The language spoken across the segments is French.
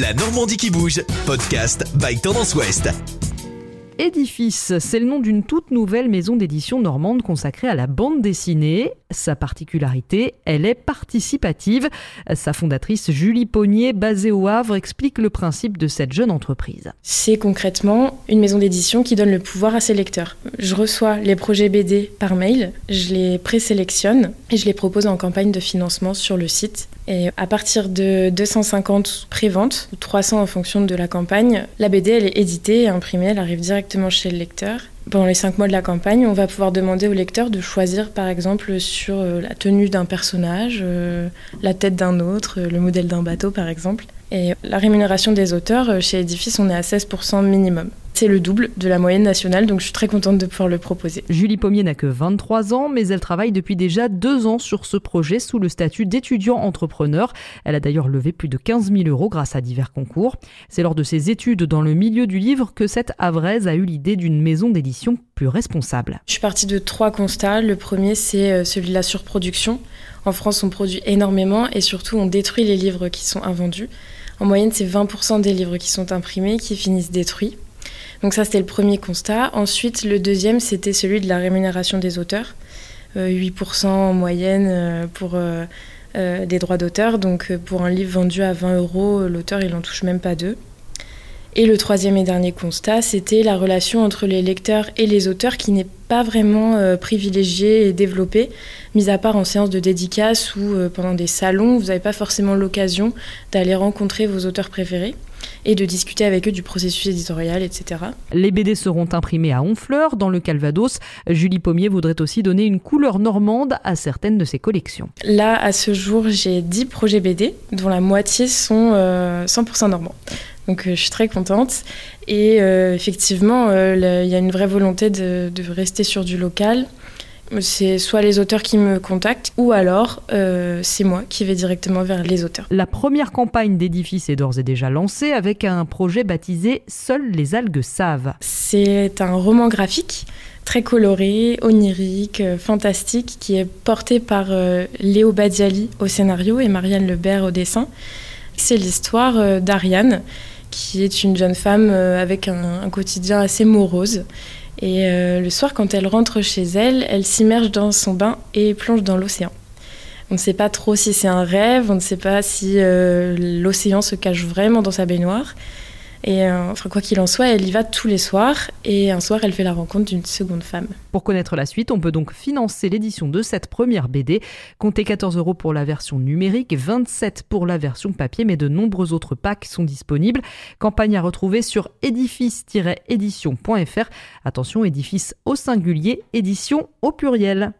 La Normandie qui bouge, podcast by Tendance Ouest. Édifice, c'est le nom d'une toute nouvelle maison d'édition normande consacrée à la bande dessinée. Sa particularité, elle est participative. Sa fondatrice Julie Pognier, basée au Havre, explique le principe de cette jeune entreprise. C'est concrètement une maison d'édition qui donne le pouvoir à ses lecteurs. Je reçois les projets BD par mail, je les présélectionne et je les propose en campagne de financement sur le site. Et à partir de 250 préventes, ou 300 en fonction de la campagne, la BD elle est éditée et imprimée, elle arrive directement chez le lecteur. Pendant les cinq mois de la campagne, on va pouvoir demander au lecteur de choisir par exemple sur euh, la tenue d'un personnage, euh, la tête d'un autre, le modèle d'un bateau par exemple. Et la rémunération des auteurs, euh, chez Edifice, on est à 16% minimum. C'est le double de la moyenne nationale, donc je suis très contente de pouvoir le proposer. Julie Pommier n'a que 23 ans, mais elle travaille depuis déjà deux ans sur ce projet sous le statut d'étudiant entrepreneur. Elle a d'ailleurs levé plus de 15 000 euros grâce à divers concours. C'est lors de ses études dans le milieu du livre que cette Havraise a eu l'idée d'une maison d'édition plus responsable. Je suis partie de trois constats. Le premier, c'est euh, celui de la surproduction. En France, on produit énormément et surtout, on détruit les livres qui sont invendus. En moyenne, c'est 20% des livres qui sont imprimés qui finissent détruits. Donc ça, c'était le premier constat. Ensuite, le deuxième, c'était celui de la rémunération des auteurs. 8% euh, en moyenne euh, pour euh, des droits d'auteur. Donc pour un livre vendu à 20 euros, l'auteur, il n'en touche même pas deux. Et le troisième et dernier constat, c'était la relation entre les lecteurs et les auteurs qui n'est pas vraiment privilégiée et développée, mis à part en séance de dédicace ou pendant des salons, vous n'avez pas forcément l'occasion d'aller rencontrer vos auteurs préférés et de discuter avec eux du processus éditorial, etc. Les BD seront imprimés à Honfleur, dans le Calvados. Julie Pommier voudrait aussi donner une couleur normande à certaines de ses collections. Là, à ce jour, j'ai 10 projets BD, dont la moitié sont 100% euh, normands. Donc euh, je suis très contente. Et euh, effectivement, il y a une vraie volonté de, de rester sur du local c'est soit les auteurs qui me contactent ou alors euh, c'est moi qui vais directement vers les auteurs. La première campagne d'édifice est d'ores et déjà lancée avec un projet baptisé Seules les algues savent. C'est un roman graphique très coloré, onirique, euh, fantastique, qui est porté par euh, Léo Badiali au scénario et Marianne Lebert au dessin. C'est l'histoire d'Ariane, qui est une jeune femme avec un quotidien assez morose et euh, le soir, quand elle rentre chez elle, elle s'immerge dans son bain et plonge dans l'océan. On ne sait pas trop si c'est un rêve, on ne sait pas si euh, l'océan se cache vraiment dans sa baignoire. Et euh, enfin, quoi qu'il en soit, elle y va tous les soirs et un soir, elle fait la rencontre d'une seconde femme. Pour connaître la suite, on peut donc financer l'édition de cette première BD. Comptez 14 euros pour la version numérique, 27 pour la version papier, mais de nombreux autres packs sont disponibles. Campagne à retrouver sur édifice-édition.fr. Attention, édifice au singulier, édition au pluriel.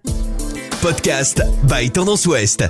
Podcast by Tendance Ouest.